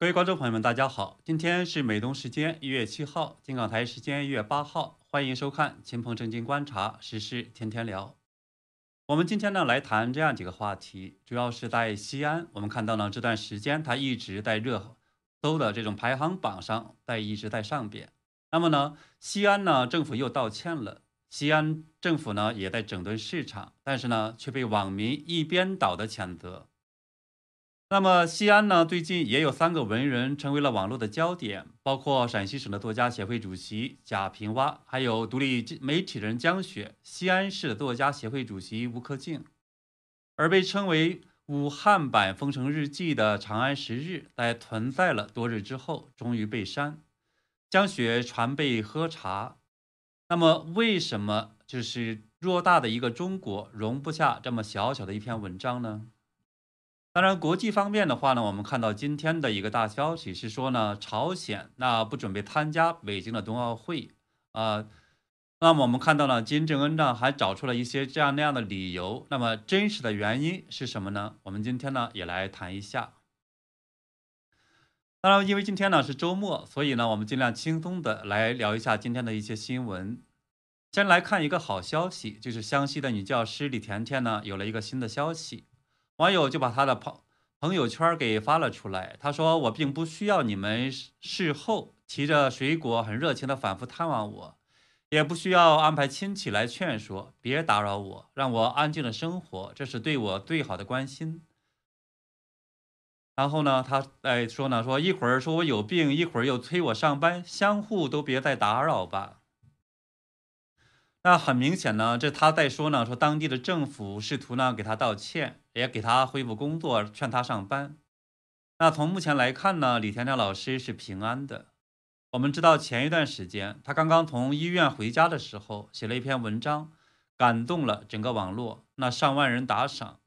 各位观众朋友们，大家好，今天是美东时间一月七号，金港台时间一月八号，欢迎收看秦鹏正经观察时事天天聊。我们今天呢来谈这样几个话题，主要是在西安，我们看到呢这段时间它一直在热搜的这种排行榜上，在一直在上边。那么呢，西安呢政府又道歉了，西安政府呢也在整顿市场，但是呢却被网民一边倒的谴责。那么西安呢？最近也有三个文人成为了网络的焦点，包括陕西省的作家协会主席贾平凹，还有独立媒体人江雪，西安市作家协会主席吴克敬。而被称为武汉版《封城日记》的《长安十日》，在存在了多日之后，终于被删。江雪传被喝茶。那么，为什么就是偌大的一个中国容不下这么小小的一篇文章呢？当然，国际方面的话呢，我们看到今天的一个大消息是说呢，朝鲜那不准备参加北京的冬奥会啊。那么我们看到呢，金正恩呢还找出了一些这样那样的理由。那么真实的原因是什么呢？我们今天呢也来谈一下。当然，因为今天呢是周末，所以呢我们尽量轻松的来聊一下今天的一些新闻。先来看一个好消息，就是湘西的女教师李甜甜呢有了一个新的消息。网友就把他的朋朋友圈给发了出来。他说：“我并不需要你们事后提着水果很热情的反复探望我，也不需要安排亲戚来劝说，别打扰我，让我安静的生活，这是对我最好的关心。”然后呢，他在说呢，说一会儿说我有病，一会儿又催我上班，相互都别再打扰吧。那很明显呢，这他在说呢，说当地的政府试图呢给他道歉，也给他恢复工作，劝他上班。那从目前来看呢，李天亮老师是平安的。我们知道前一段时间他刚刚从医院回家的时候，写了一篇文章，感动了整个网络，那上万人打赏。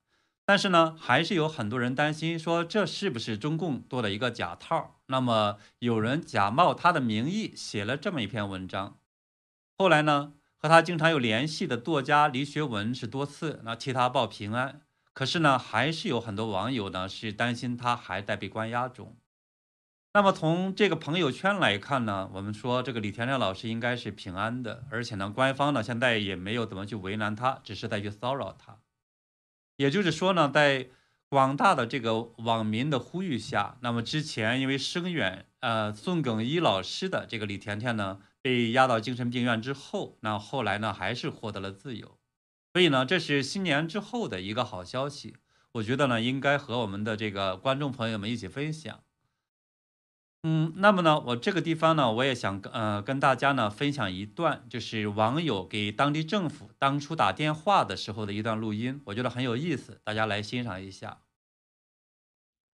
但是呢，还是有很多人担心说，这是不是中共做的一个假套？那么有人假冒他的名义写了这么一篇文章，后来呢？和他经常有联系的作家李学文是多次那替他报平安，可是呢，还是有很多网友呢是担心他还在被关押中。那么从这个朋友圈来看呢，我们说这个李天亮老师应该是平安的，而且呢，官方呢现在也没有怎么去为难他，只是在去骚扰他。也就是说呢，在广大的这个网民的呼吁下，那么之前因为声援呃宋耿一老师的这个李甜甜呢。被押到精神病院之后，那后来呢，还是获得了自由。所以呢，这是新年之后的一个好消息。我觉得呢，应该和我们的这个观众朋友们一起分享。嗯，那么呢，我这个地方呢，我也想呃跟大家呢分享一段，就是网友给当地政府当初打电话的时候的一段录音，我觉得很有意思，大家来欣赏一下。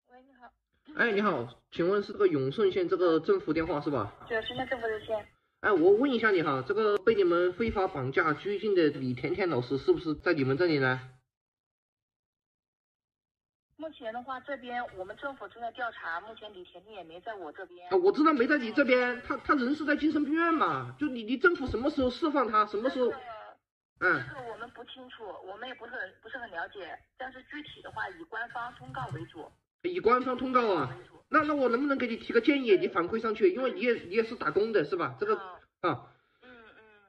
喂，你好。哎，你好，请问是这个永顺县这个政府电话是吧？对，深圳政府热线。哎，我问一下你哈，这个被你们非法绑架拘禁的李甜甜老师是不是在你们这里呢？目前的话，这边我们政府正在调查，目前李甜甜也没在我这边。啊，我知道没在你这边，他他人是在精神病院嘛？就你你政府什么时候释放他？什么时候？嗯。这个我们不清楚，我们也不是很不是很了解，但是具体的话以官方通告为主。以官方通告啊？那那我能不能给你提个建议，你反馈上去？因为你也你也是打工的是吧？这个啊，嗯嗯，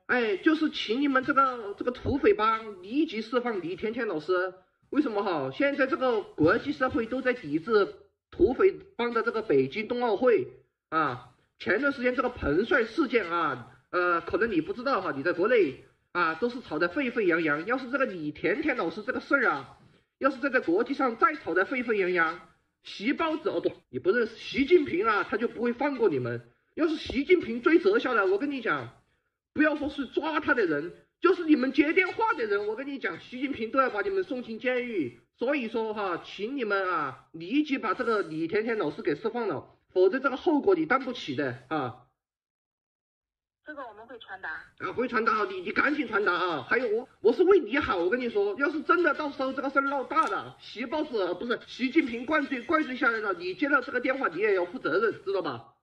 哎，就是请你们这个这个土匪帮立即释放李甜甜老师。为什么哈？现在这个国际社会都在抵制土匪帮的这个北京冬奥会啊。前段时间这个彭帅事件啊，呃，可能你不知道哈，你在国内啊都是吵得沸沸扬扬。要是这个李甜甜老师这个事儿啊，要是在在国际上再吵得沸沸扬扬。习包子哦不，你不认识习近平啊，他就不会放过你们。要是习近平追责下来，我跟你讲，不要说是抓他的人，就是你们接电话的人，我跟你讲，习近平都要把你们送进监狱。所以说哈，请你们啊，立即把这个李甜甜老师给释放了，否则这个后果你担不起的啊。这个我们会传达啊，会传达，你你赶紧传达啊！还有我，我是为你好，我跟你说，要是真的到时候这个事儿闹大了，习包子不是习近平灌醉灌醉下来了，你接到这个电话，你也要负责任，知道吧？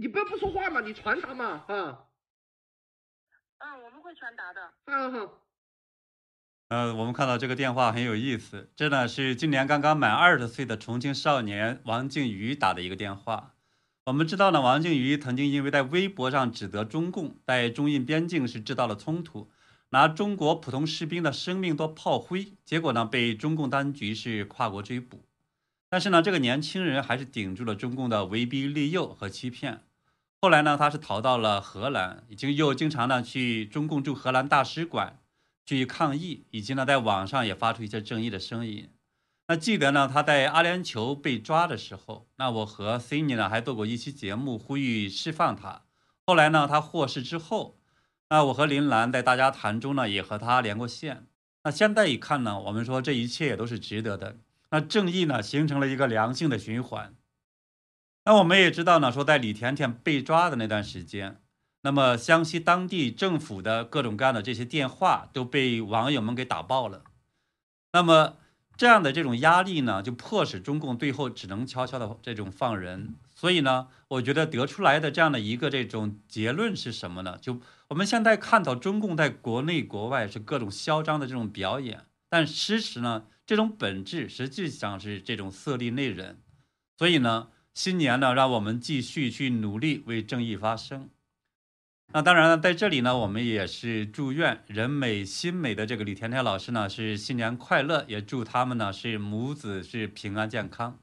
你不要不说话嘛，你传达嘛，啊。嗯，我们会传达的。嗯哼。呃，我们看到这个电话很有意思，这呢是今年刚刚满二十岁的重庆少年王靖宇打的一个电话。我们知道呢，王靖宇曾经因为在微博上指责中共在中印边境是制造了冲突，拿中国普通士兵的生命做炮灰，结果呢被中共当局是跨国追捕。但是呢，这个年轻人还是顶住了中共的威逼利诱和欺骗。后来呢，他是逃到了荷兰，已经又经常呢去中共驻荷兰大使馆。去抗议，以及呢，在网上也发出一些正义的声音。那记得呢，他在阿联酋被抓的时候，那我和 Cindy 呢还做过一期节目，呼吁释放他。后来呢，他获释之后，那我和林兰在大家谈中呢，也和他连过线。那现在一看呢，我们说这一切也都是值得的。那正义呢，形成了一个良性的循环。那我们也知道呢，说在李甜甜被抓的那段时间。那么，湘西当地政府的各种各样的这些电话都被网友们给打爆了。那么，这样的这种压力呢，就迫使中共最后只能悄悄的这种放人。所以呢，我觉得得出来的这样的一个这种结论是什么呢？就我们现在看到中共在国内国外是各种嚣张的这种表演，但事实呢，这种本质实际上是这种色厉内荏。所以呢，新年呢，让我们继续去努力为正义发声。那当然了，在这里呢，我们也是祝愿人美心美的这个李甜甜老师呢是新年快乐，也祝他们呢是母子是平安健康。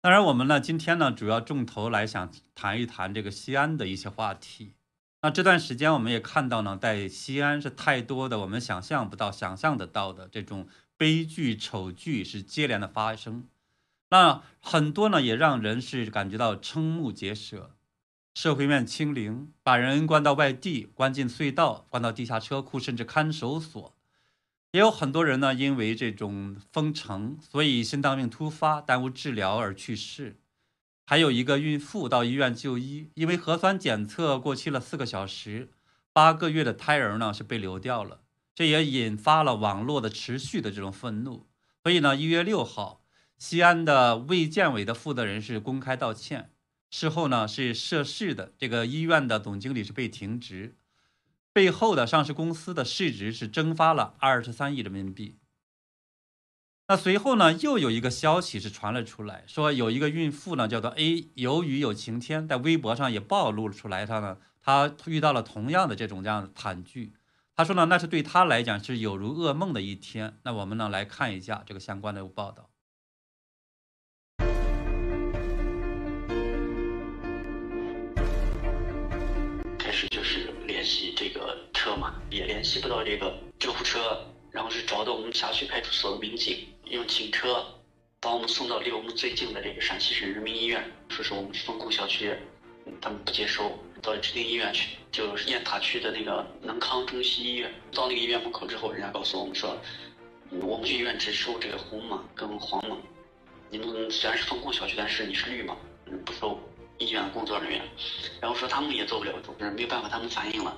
当然，我们呢今天呢主要重头来想谈一谈这个西安的一些话题。那这段时间我们也看到呢，在西安是太多的我们想象不到、想象得到的这种悲剧丑剧是接连的发生，那很多呢也让人是感觉到瞠目结舌。社会面清零，把人关到外地，关进隧道，关到地下车库，甚至看守所。也有很多人呢，因为这种封城，所以心脏病突发，耽误治疗而去世。还有一个孕妇到医院就医，因为核酸检测过期了四个小时，八个月的胎儿呢是被流掉了。这也引发了网络的持续的这种愤怒。所以呢，一月六号，西安的卫健委的负责人是公开道歉。事后呢，是涉事的这个医院的总经理是被停职，背后的上市公司的市值是蒸发了二十三亿人民币。那随后呢，又有一个消息是传了出来，说有一个孕妇呢叫做 A，由于有晴天，在微博上也暴露了出来，她呢，她遇到了同样的这种这样的惨剧。她说呢，那是对她来讲是有如噩梦的一天。那我们呢来看一下这个相关的报道。也联系不到这个救护车，然后是找到我们辖区派出所的民警，用警车把我们送到离我们最近的这个陕西省人民医院，说是我们是封控小区，他们不接收，到指定医院去，就是雁塔区的那个能康中西医院。到那个医院门口之后，人家告诉我们说，我们医院只收这个红码跟黄码，你们虽然是封控小区，但是你是绿码，不收医院工作人员。然后说他们也做不了主，没有办法，他们反映了。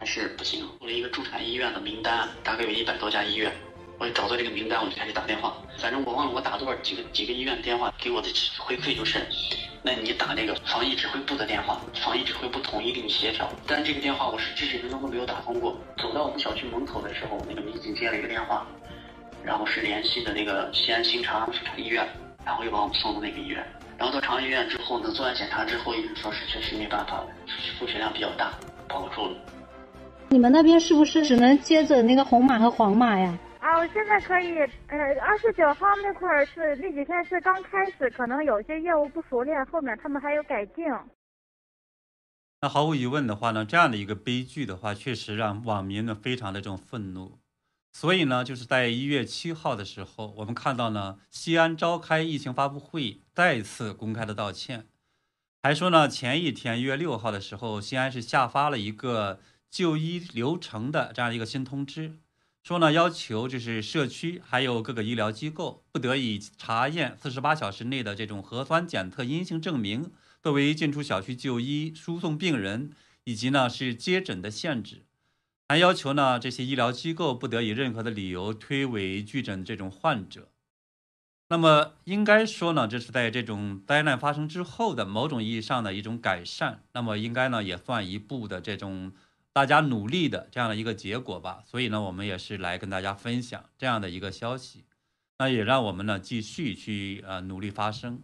还是不行，我了一个助产医院的名单，大概有一百多家医院，我就找到这个名单，我就开始打电话。反正我忘了我打多少几个几个医院电话，给我的回馈就是，那你打那个防疫指挥部的电话，防疫指挥部统一给你协调。但这个电话我是至始至终都没有打通过。走到我们小区门口的时候，那个民警接了一个电话，然后是联系的那个西安新长安妇产医院，然后又把我们送到那个医院。然后到长安医院之后呢，做完检查之后，医生说是确实没办法了，出血量比较大，保不住了。你们那边是不是只能接诊那个红码和黄码呀？啊，我现在可以。呃，二十九号那块儿是那几天是刚开始，可能有些业务不熟练，后面他们还有改进。那毫无疑问的话呢，这样的一个悲剧的话，确实让网民呢非常的这种愤怒。所以呢，就是在一月七号的时候，我们看到呢，西安召开疫情发布会，再次公开的道歉，还说呢，前一天一月六号的时候，西安是下发了一个。就医流程的这样一个新通知，说呢要求就是社区还有各个医疗机构不得以查验四十八小时内的这种核酸检测阴性证明作为进出小区就医、输送病人以及呢是接诊的限制，还要求呢这些医疗机构不得以任何的理由推诿拒诊这种患者。那么应该说呢，这是在这种灾难发生之后的某种意义上的一种改善。那么应该呢也算一步的这种。大家努力的这样的一个结果吧。所以呢，我们也是来跟大家分享这样的一个消息，那也让我们呢继续去呃努力发声。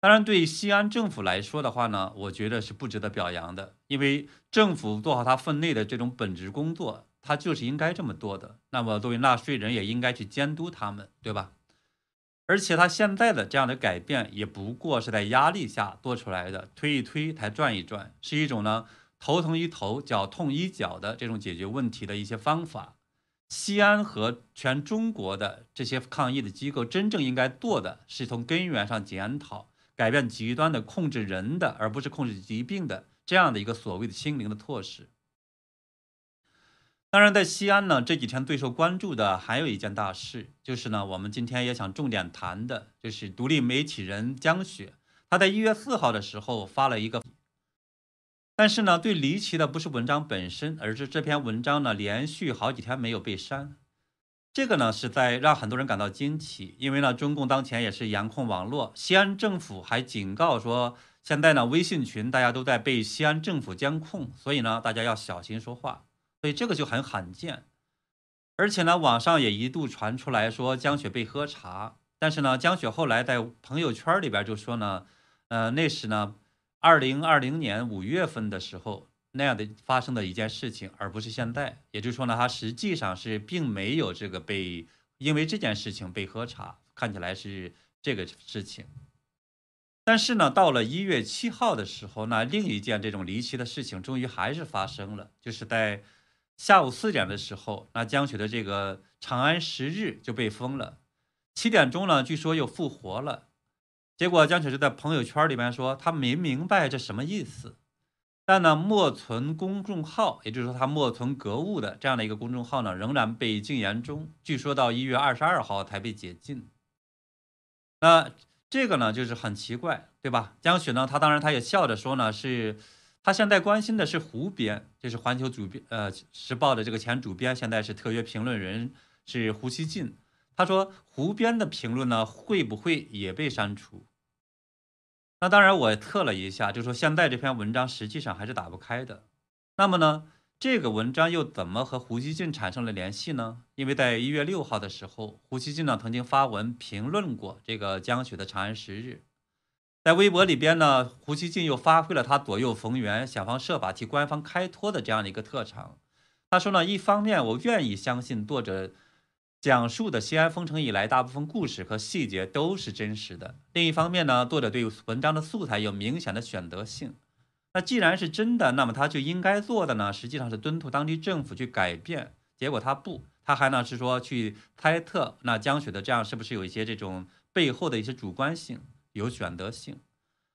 当然，对西安政府来说的话呢，我觉得是不值得表扬的，因为政府做好他分内的这种本职工作，他就是应该这么做的。那么，作为纳税人也应该去监督他们，对吧？而且他现在的这样的改变，也不过是在压力下做出来的，推一推，才转一转，是一种呢头疼医头，脚痛医脚的这种解决问题的一些方法。西安和全中国的这些抗疫的机构，真正应该做的是从根源上检讨。改变极端的控制人的，而不是控制疾病的这样的一个所谓的心灵的措施。当然，在西安呢，这几天最受关注的还有一件大事，就是呢，我们今天也想重点谈的，就是独立媒体人江雪，他在一月四号的时候发了一个，但是呢，最离奇的不是文章本身，而是这篇文章呢，连续好几天没有被删。这个呢是在让很多人感到惊奇，因为呢，中共当前也是严控网络，西安政府还警告说，现在呢，微信群大家都在被西安政府监控，所以呢，大家要小心说话，所以这个就很罕见。而且呢，网上也一度传出来说江雪被喝茶，但是呢，江雪后来在朋友圈里边就说呢，呃，那时呢，二零二零年五月份的时候。那样的发生的一件事情，而不是现在。也就是说呢，他实际上是并没有这个被因为这件事情被喝茶，看起来是这个事情。但是呢，到了一月七号的时候，那另一件这种离奇的事情终于还是发生了，就是在下午四点的时候，那江雪的这个长安十日就被封了。七点钟呢，据说又复活了。结果江雪就在朋友圈里面说，他没明白这什么意思。但呢，莫存公众号，也就是说他莫存格物的这样的一个公众号呢，仍然被禁言中。据说到一月二十二号才被解禁。那这个呢，就是很奇怪，对吧？江雪呢，他当然他也笑着说呢，是他现在关心的是湖边，就是环球主编呃时报的这个前主编，现在是特约评论人是胡锡进。他说湖边的评论呢，会不会也被删除？那当然，我测了一下，就说现在这篇文章实际上还是打不开的。那么呢，这个文章又怎么和胡锡进产生了联系呢？因为在一月六号的时候，胡锡进呢曾经发文评论过这个江雪的《长安十日》。在微博里边呢，胡锡进又发挥了他左右逢源、想方设法替官方开脱的这样的一个特长。他说呢，一方面我愿意相信作者。讲述的西安封城以来大部分故事和细节都是真实的。另一方面呢，作者对文章的素材有明显的选择性。那既然是真的，那么他就应该做的呢，实际上是敦促当地政府去改变。结果他不，他还呢是说去猜测那江雪的这样是不是有一些这种背后的一些主观性、有选择性。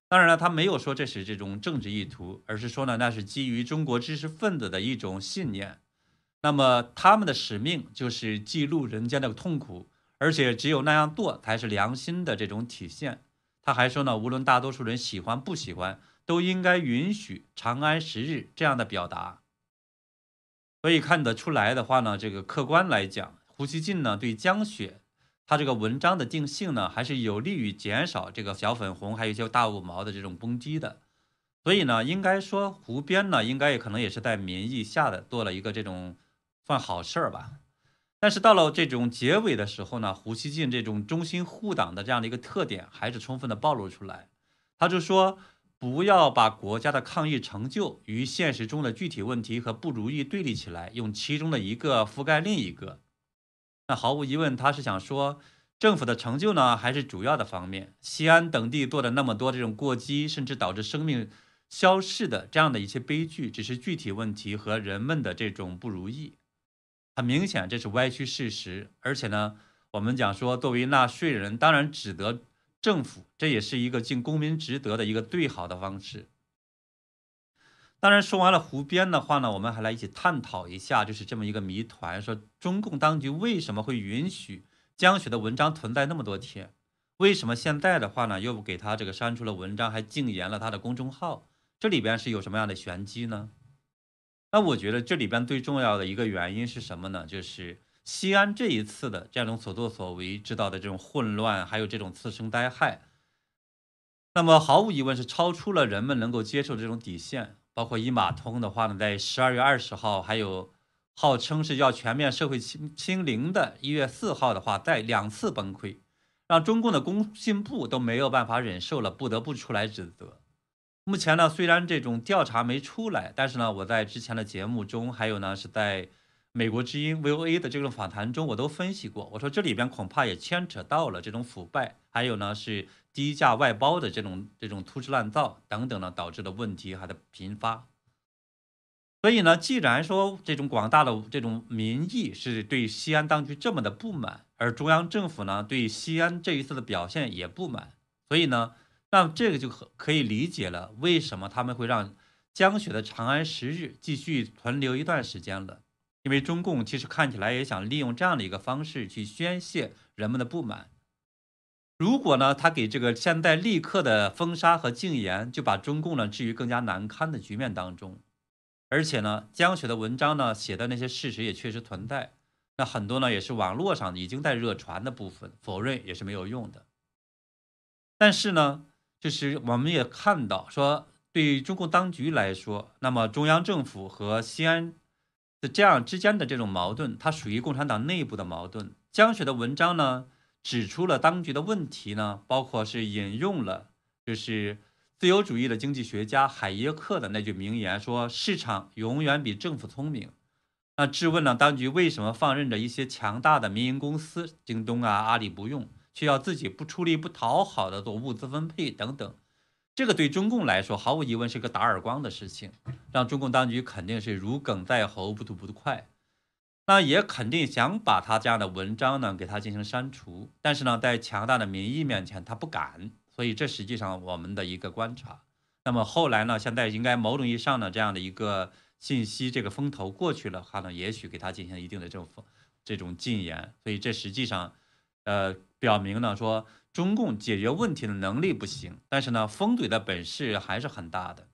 当然了，他没有说这是这种政治意图，而是说呢那是基于中国知识分子的一种信念。那么他们的使命就是记录人间的痛苦，而且只有那样做才是良心的这种体现。他还说呢，无论大多数人喜欢不喜欢，都应该允许“长安十日”这样的表达。所以看得出来的话呢，这个客观来讲，胡锡进呢对江雪他这个文章的定性呢，还是有利于减少这个小粉红还有一些大五毛的这种攻击的。所以呢，应该说胡编呢，应该也可能也是在民意下的做了一个这种。算好事儿吧，但是到了这种结尾的时候呢，胡锡进这种忠心护党的这样的一个特点还是充分的暴露出来。他就说，不要把国家的抗疫成就与现实中的具体问题和不如意对立起来，用其中的一个覆盖另一个。那毫无疑问，他是想说，政府的成就呢，还是主要的方面。西安等地做的那么多这种过激，甚至导致生命消逝的这样的一些悲剧，只是具体问题和人们的这种不如意。很明显，这是歪曲事实，而且呢，我们讲说，作为纳税人，当然指责政府，这也是一个尽公民职责的一个最好的方式。当然，说完了胡编的话呢，我们还来一起探讨一下，就是这么一个谜团：说中共当局为什么会允许江雪的文章存在那么多天？为什么现在的话呢，又给他这个删除了文章，还禁言了他的公众号？这里边是有什么样的玄机呢？那我觉得这里边最重要的一个原因是什么呢？就是西安这一次的这种所作所为制造的这种混乱，还有这种次生灾害，那么毫无疑问是超出了人们能够接受这种底线。包括一码通的话呢，在十二月二十号，还有号称是要全面社会清清零的一月四号的话，再两次崩溃，让中共的工信部都没有办法忍受了，不得不出来指责。目前呢，虽然这种调查没出来，但是呢，我在之前的节目中，还有呢是在美国之音 VOA 的这种访谈中，我都分析过，我说这里边恐怕也牵扯到了这种腐败，还有呢是低价外包的这种这种粗制滥造等等呢导致的问题还在频发。所以呢，既然说这种广大的这种民意是对西安当局这么的不满，而中央政府呢对西安这一次的表现也不满，所以呢。那这个就可可以理解了，为什么他们会让江雪的长安十日继续存留一段时间了？因为中共其实看起来也想利用这样的一个方式去宣泄人们的不满。如果呢，他给这个现在立刻的封杀和禁言，就把中共呢置于更加难堪的局面当中。而且呢，江雪的文章呢写的那些事实也确实存在，那很多呢也是网络上已经在热传的部分，否认也是没有用的。但是呢。就是我们也看到，说对于中共当局来说，那么中央政府和西安的这样之间的这种矛盾，它属于共产党内部的矛盾。江雪的文章呢，指出了当局的问题呢，包括是引用了就是自由主义的经济学家海耶克的那句名言，说市场永远比政府聪明。那质问了当局为什么放任着一些强大的民营公司，京东啊、阿里不用。需要自己不出力、不讨好的做物资分配等等，这个对中共来说毫无疑问是个打耳光的事情，让中共当局肯定是如鲠在喉、不吐不快。那也肯定想把他这样的文章呢给他进行删除，但是呢，在强大的民意面前他不敢，所以这实际上我们的一个观察。那么后来呢，现在应该某种意义上呢这样的一个信息这个风头过去了，话呢也许给他进行一定的这种这种禁言，所以这实际上。呃，表明呢说中共解决问题的能力不行，但是呢封怼的本事还是很大的。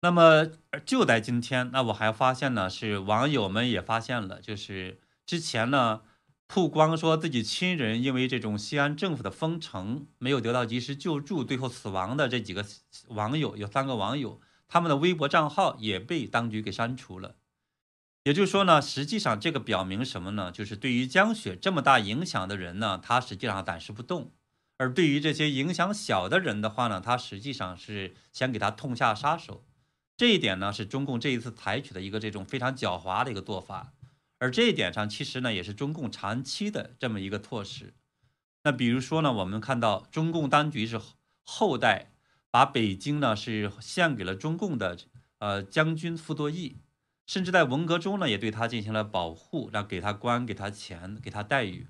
那么就在今天，那我还发现呢，是网友们也发现了，就是之前呢曝光说自己亲人因为这种西安政府的封城没有得到及时救助，最后死亡的这几个网友，有三个网友，他们的微博账号也被当局给删除了。也就是说呢，实际上这个表明什么呢？就是对于江雪这么大影响的人呢，他实际上暂时不动；而对于这些影响小的人的话呢，他实际上是先给他痛下杀手。这一点呢，是中共这一次采取的一个这种非常狡猾的一个做法。而这一点上，其实呢，也是中共长期的这么一个措施。那比如说呢，我们看到中共当局是后代把北京呢是献给了中共的呃将军傅作义。甚至在文革中呢，也对他进行了保护，让给他官、给他钱、给他待遇。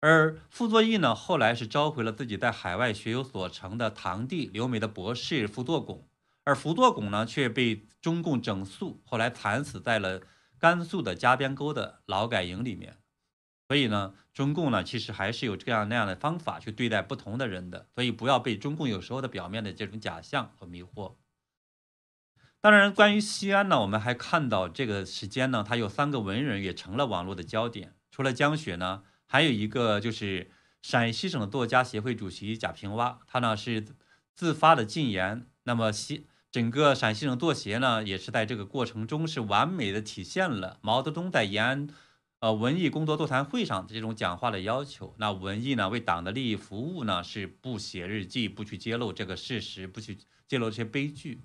而傅作义呢，后来是召回了自己在海外学有所成的堂弟留美的博士傅作拱，而傅作拱呢，却被中共整肃，后来惨死在了甘肃的加边沟的劳改营里面。所以呢，中共呢，其实还是有这样那样的方法去对待不同的人的。所以不要被中共有时候的表面的这种假象和迷惑。当然，关于西安呢，我们还看到这个时间呢，他有三个文人也成了网络的焦点。除了江雪呢，还有一个就是陕西省作家协会主席贾平凹，他呢是自发的禁言。那么西整个陕西省作协呢，也是在这个过程中是完美的体现了毛泽东在延安呃文艺工作座谈会上这种讲话的要求。那文艺呢，为党的利益服务呢，是不写日记，不去揭露这个事实，不去揭露这些悲剧。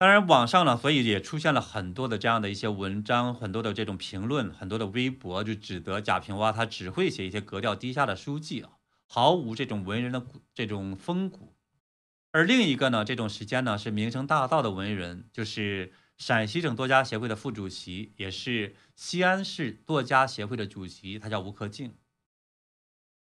当然，网上呢，所以也出现了很多的这样的一些文章，很多的这种评论，很多的微博，就指责贾平凹他只会写一些格调低下的书记啊，毫无这种文人的这种风骨。而另一个呢，这种时间呢是名声大噪的文人，就是陕西省作家协会的副主席，也是西安市作家协会的主席，他叫吴克敬。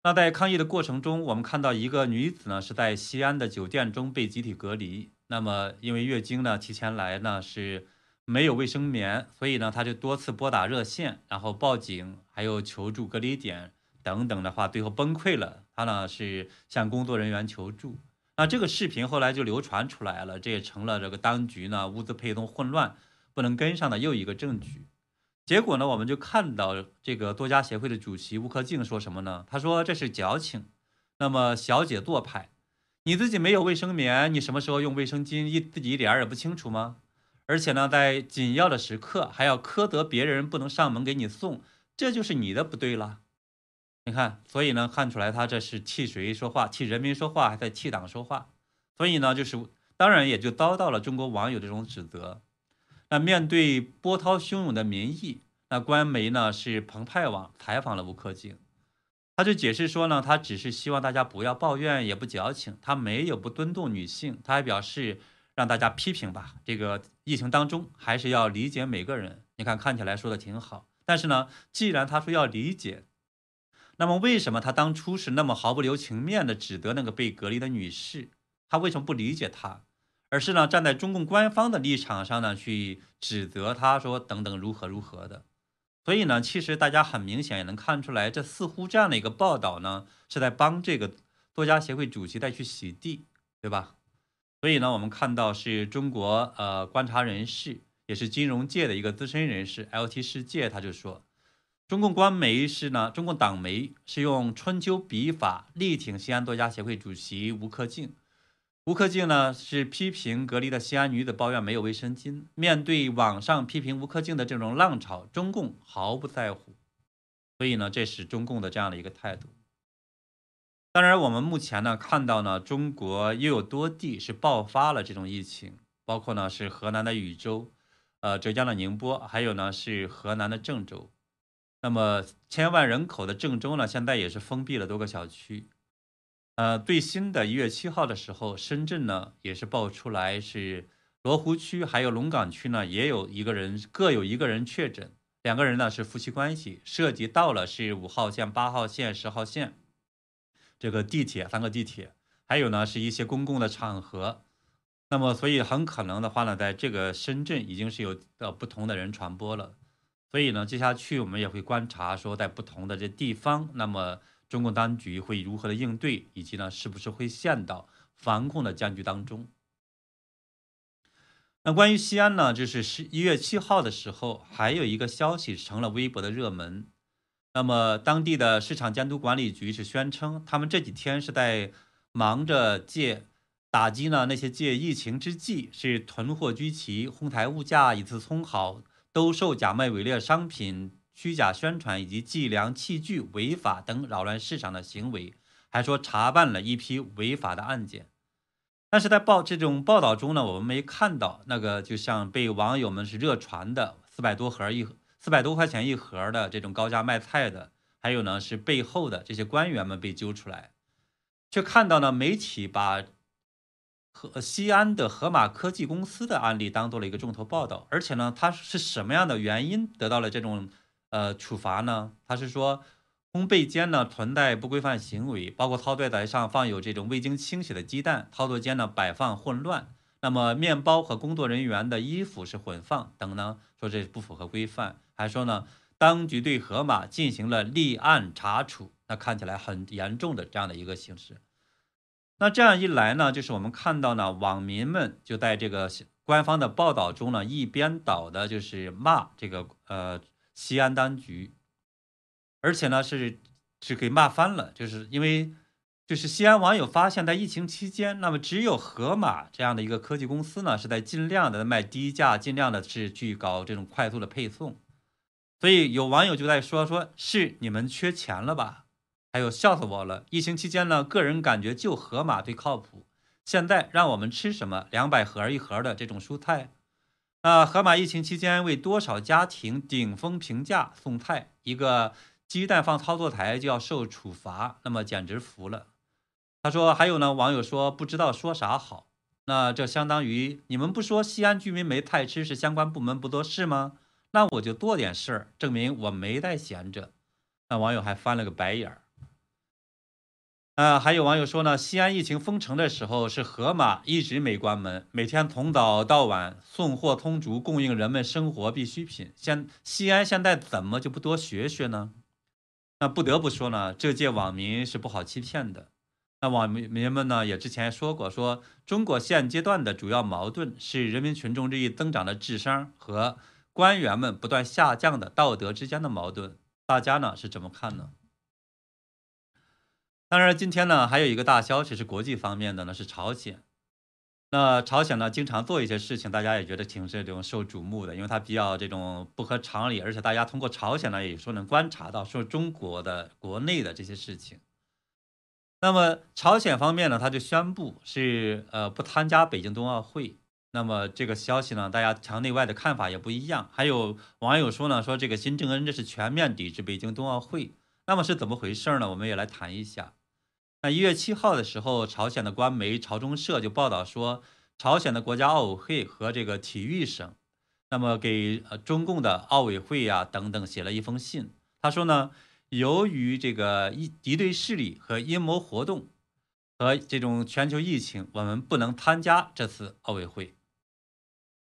那在抗议的过程中，我们看到一个女子呢是在西安的酒店中被集体隔离。那么，因为月经呢提前来呢是没有卫生棉，所以呢他就多次拨打热线，然后报警，还有求助隔离点等等的话，最后崩溃了。他呢是向工作人员求助。那这个视频后来就流传出来了，这也成了这个当局呢物资配送混乱不能跟上的又一个证据。结果呢，我们就看到这个作家协会的主席吴克敬说什么呢？他说这是矫情，那么小姐做派。你自己没有卫生棉，你什么时候用卫生巾，一自己一点儿也不清楚吗？而且呢，在紧要的时刻还要苛责别人不能上门给你送，这就是你的不对了。你看，所以呢，看出来他这是替谁说话？替人民说话，还在替党说话。所以呢，就是当然也就遭到了中国网友这种指责。那面对波涛汹涌的民意，那官媒呢是澎湃网采访了吴克敬。他就解释说呢，他只是希望大家不要抱怨，也不矫情，他没有不尊重女性。他还表示让大家批评吧，这个疫情当中还是要理解每个人。你看，看起来说的挺好，但是呢，既然他说要理解，那么为什么他当初是那么毫不留情面的指责那个被隔离的女士？他为什么不理解她，而是呢站在中共官方的立场上呢去指责他说等等如何如何的？所以呢，其实大家很明显也能看出来，这似乎这样的一个报道呢，是在帮这个作家协会主席再去洗地，对吧？所以呢，我们看到是中国呃观察人士，也是金融界的一个资深人士，LT 世界他就说，中共官媒是呢，中共党媒是用春秋笔法力挺西安作家协会主席吴克敬。吴克敬呢是批评隔离的西安女子抱怨没有卫生巾。面对网上批评吴克敬的这种浪潮，中共毫不在乎。所以呢，这是中共的这样的一个态度。当然，我们目前呢看到呢，中国又有多地是爆发了这种疫情，包括呢是河南的禹州，呃，浙江的宁波，还有呢是河南的郑州。那么千万人口的郑州呢，现在也是封闭了多个小区。呃，最新的一月七号的时候，深圳呢也是爆出来是罗湖区还有龙岗区呢也有一个人各有一个人确诊，两个人呢是夫妻关系，涉及到了是五号线、八号线、十号线这个地铁三个地铁，还有呢是一些公共的场合。那么，所以很可能的话呢，在这个深圳已经是有呃不同的人传播了。所以呢，接下去我们也会观察说，在不同的这地方，那么。中共当局会如何的应对，以及呢，是不是会陷到防控的僵局当中？那关于西安呢，就是十一月七号的时候，还有一个消息成了微博的热门。那么当地的市场监督管理局是宣称，他们这几天是在忙着借打击呢那些借疫情之际是囤货居奇、哄抬物价、以次充好、兜售假卖伪劣商品。虚假宣传以及计量器具违法等扰乱市场的行为，还说查办了一批违法的案件。但是在报这种报道中呢，我们没看到那个就像被网友们是热传的四百多盒一四百多块钱一盒的这种高价卖菜的，还有呢是背后的这些官员们被揪出来，却看到呢媒体把和西安的盒马科技公司的案例当做了一个重头报道，而且呢它是什么样的原因得到了这种。呃，处罚呢？他是说，烘焙间呢存在不规范行为，包括操作台上放有这种未经清洗的鸡蛋，操作间呢摆放混乱，那么面包和工作人员的衣服是混放等呢，说这不符合规范。还说呢，当局对盒马进行了立案查处，那看起来很严重的这样的一个形式。那这样一来呢，就是我们看到呢，网民们就在这个官方的报道中呢，一边倒的就是骂这个呃。西安当局，而且呢是是给骂翻了，就是因为就是西安网友发现，在疫情期间，那么只有盒马这样的一个科技公司呢，是在尽量的卖低价，尽量的是去搞这种快速的配送，所以有网友就在说，说是你们缺钱了吧？还有笑死我了！疫情期间呢，个人感觉就盒马最靠谱，现在让我们吃什么两百盒一盒的这种蔬菜？那盒马疫情期间为多少家庭顶峰平价送菜，一个鸡蛋放操作台就要受处罚，那么简直服了。他说还有呢，网友说不知道说啥好。那这相当于你们不说西安居民没菜吃是相关部门不做事吗？那我就做点事儿，证明我没在闲着。那网友还翻了个白眼儿。啊，还有网友说呢，西安疫情封城的时候是盒马一直没关门，每天从早到晚送货充足，供应人们生活必需品。现西安现在怎么就不多学学呢？那不得不说呢，这届网民是不好欺骗的。那网民们呢也之前说过，说中国现阶段的主要矛盾是人民群众日益增长的智商和官员们不断下降的道德之间的矛盾。大家呢是怎么看呢？当然，今天呢还有一个大消息是国际方面的呢，是朝鲜。那朝鲜呢经常做一些事情，大家也觉得挺这种受瞩目的，因为它比较这种不合常理，而且大家通过朝鲜呢也说能观察到说中国的国内的这些事情。那么朝鲜方面呢，他就宣布是呃不参加北京冬奥会。那么这个消息呢，大家墙内外的看法也不一样。还有网友说呢，说这个金正恩这是全面抵制北京冬奥会。那么是怎么回事呢？我们也来谈一下。那一月七号的时候，朝鲜的官媒朝中社就报道说，朝鲜的国家奥委会和这个体育省，那么给呃中共的奥委会呀等等写了一封信。他说呢，由于这个一敌对势力和阴谋活动和这种全球疫情，我们不能参加这次奥委会。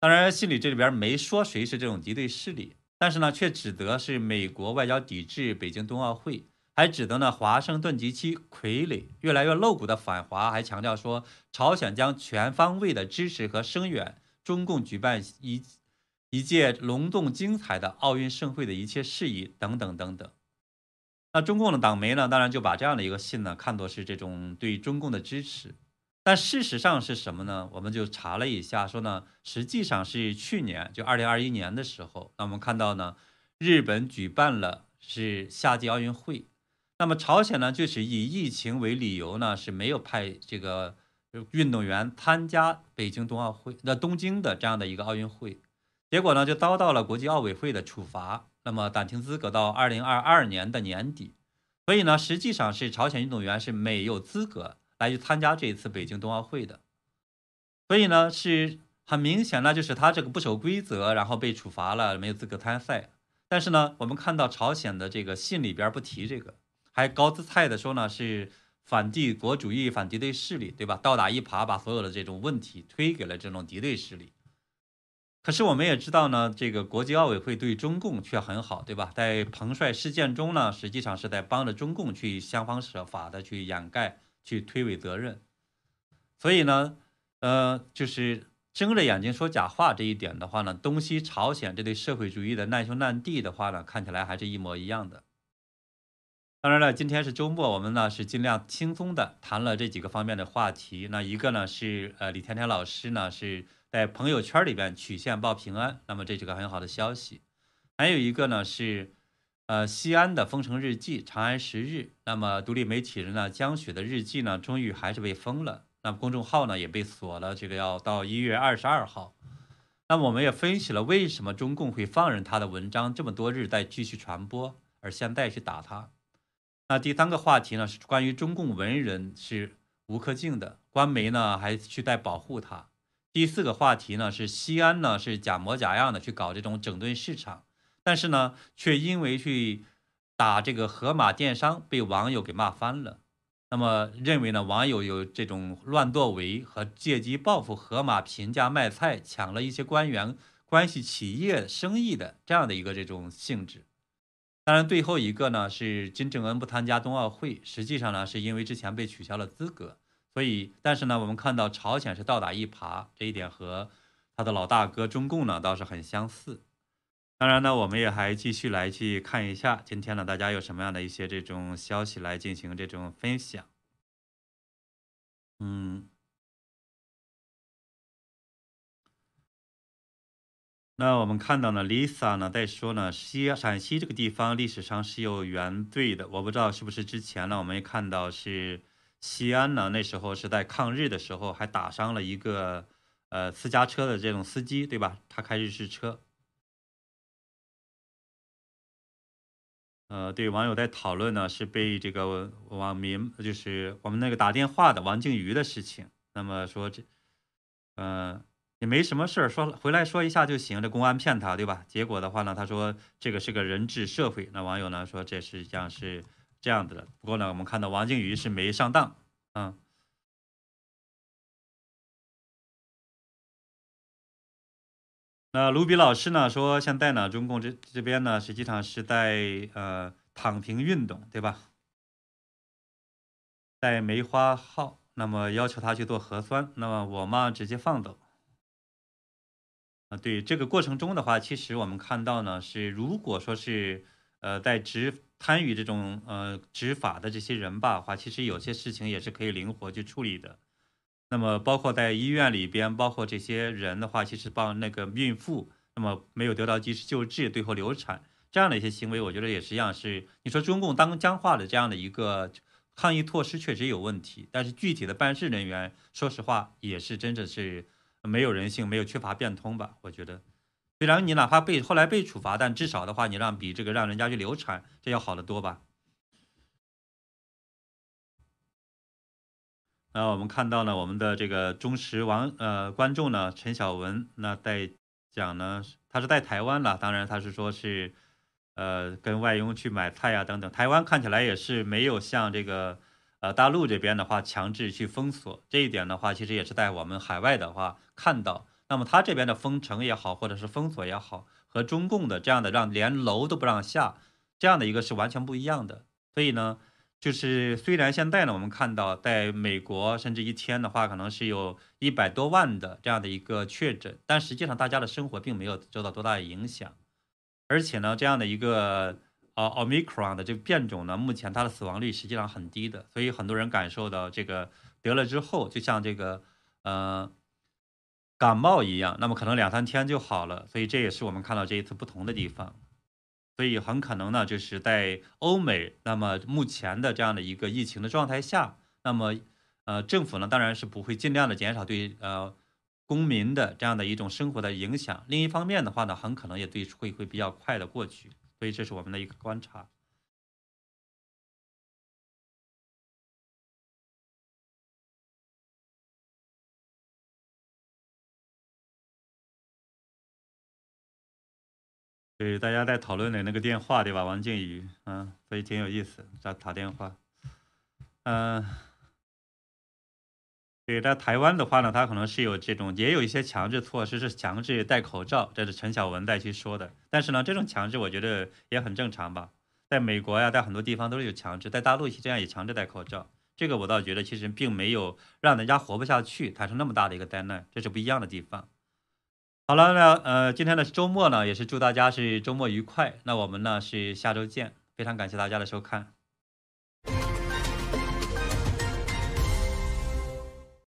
当然，信里这里边没说谁是这种敌对势力，但是呢，却指责是美国外交抵制北京冬奥会，还指责呢华盛顿及其傀儡越来越露骨的反华，还强调说朝鲜将全方位的支持和声援中共举办一一届隆重精彩的奥运盛会的一切事宜等等等等。那中共的党媒呢，当然就把这样的一个信呢看作是这种对中共的支持。但事实上是什么呢？我们就查了一下，说呢，实际上是去年就二零二一年的时候，那我们看到呢，日本举办了是夏季奥运会，那么朝鲜呢就是以疫情为理由呢是没有派这个运动员参加北京冬奥会，那东京的这样的一个奥运会，结果呢就遭到了国际奥委会的处罚，那么暂停资格到二零二二年的年底，所以呢实际上是朝鲜运动员是没有资格。来去参加这一次北京冬奥会的，所以呢是很明显，呢就是他这个不守规则，然后被处罚了，没有资格参赛。但是呢，我们看到朝鲜的这个信里边不提这个，还高姿态的说呢是反帝国主义、反敌对势力，对吧？倒打一耙，把所有的这种问题推给了这种敌对势力。可是我们也知道呢，这个国际奥委会对中共却很好，对吧？在彭帅事件中呢，实际上是在帮着中共去想方设法的去掩盖。去推诿责任，所以呢，呃，就是睁着眼睛说假话这一点的话呢，东西朝鲜这对社会主义的难兄难弟的话呢，看起来还是一模一样的。当然了，今天是周末，我们呢是尽量轻松的谈了这几个方面的话题。那一个呢是呃李甜甜老师呢是在朋友圈里边曲线报平安，那么这是个很好的消息。还有一个呢是。呃，西安的封城日记，长安十日。那么，独立媒体人呢，江雪的日记呢，终于还是被封了。那么，公众号呢，也被锁了。这个要到一月二十二号。那么，我们也分析了为什么中共会放任他的文章这么多日再继续传播，而现在去打他。那第三个话题呢，是关于中共文人是吴克敬的，官媒呢还去在保护他。第四个话题呢，是西安呢是假模假样的去搞这种整顿市场。但是呢，却因为去打这个盒马电商，被网友给骂翻了。那么认为呢，网友有这种乱作为和借机报复盒马平价卖菜、抢了一些官员关系企业生意的这样的一个这种性质。当然，最后一个呢是金正恩不参加冬奥会，实际上呢是因为之前被取消了资格。所以，但是呢，我们看到朝鲜是倒打一耙，这一点和他的老大哥中共呢倒是很相似。当然呢，我们也还继续来去看一下今天呢，大家有什么样的一些这种消息来进行这种分享。嗯，那我们看到呢，Lisa 呢在说呢，西陕西这个地方历史上是有原罪的，我不知道是不是之前呢，我们也看到是西安呢，那时候是在抗日的时候还打伤了一个呃私家车的这种司机，对吧？他开日式车。呃，对，网友在讨论呢，是被这个网民，就是我们那个打电话的王静瑜的事情。那么说这，嗯，也没什么事儿，说回来说一下就行。这公安骗他，对吧？结果的话呢，他说这个是个人治社会。那网友呢说这实际上是这样子的。不过呢，我们看到王静瑜是没上当，嗯。那卢比老师呢说，现在呢，中共这这边呢，实际上是在呃躺平运动，对吧？在梅花号，那么要求他去做核酸，那么我嘛直接放走。对这个过程中的话，其实我们看到呢，是如果说是呃在执参与这种呃执法的这些人吧，话其实有些事情也是可以灵活去处理的。那么包括在医院里边，包括这些人的话，其实帮那个孕妇，那么没有得到及时救治，最后流产这样的一些行为，我觉得也实际上是你说中共当僵化的这样的一个抗疫措施确实有问题，但是具体的办事人员，说实话也是真的是没有人性，没有缺乏变通吧？我觉得，虽然你哪怕被后来被处罚，但至少的话，你让比这个让人家去流产，这要好得多吧？那我们看到呢，我们的这个忠实网呃观众呢，陈晓文那在讲呢，他是在台湾了，当然他是说是，呃，跟外佣去买菜呀等等。台湾看起来也是没有像这个呃大陆这边的话强制去封锁，这一点的话，其实也是在我们海外的话看到。那么他这边的封城也好，或者是封锁也好，和中共的这样的让连楼都不让下，这样的一个是完全不一样的。所以呢。就是虽然现在呢，我们看到在美国，甚至一天的话，可能是有一百多万的这样的一个确诊，但实际上大家的生活并没有受到多大的影响。而且呢，这样的一个呃奥密克戎的这个变种呢，目前它的死亡率实际上很低的，所以很多人感受到这个得了之后，就像这个呃感冒一样，那么可能两三天就好了。所以这也是我们看到这一次不同的地方。所以很可能呢，就是在欧美，那么目前的这样的一个疫情的状态下，那么呃政府呢当然是不会尽量的减少对呃公民的这样的一种生活的影响。另一方面的话呢，很可能也对会会比较快的过去。所以这是我们的一个观察。对，大家在讨论的那个电话，对吧？王靖宇，嗯，所以挺有意思，在打电话，嗯，对，在台湾的话呢，他可能是有这种，也有一些强制措施，是强制戴口罩，这是陈晓文再去说的。但是呢，这种强制我觉得也很正常吧，在美国呀，在很多地方都是有强制，在大陆这样也强制戴口罩，这个我倒觉得其实并没有让人家活不下去，产生那么大的一个灾难，这是不一样的地方。好了，那呃，今天的周末呢，也是祝大家是周末愉快。那我们呢是下周见，非常感谢大家的收看。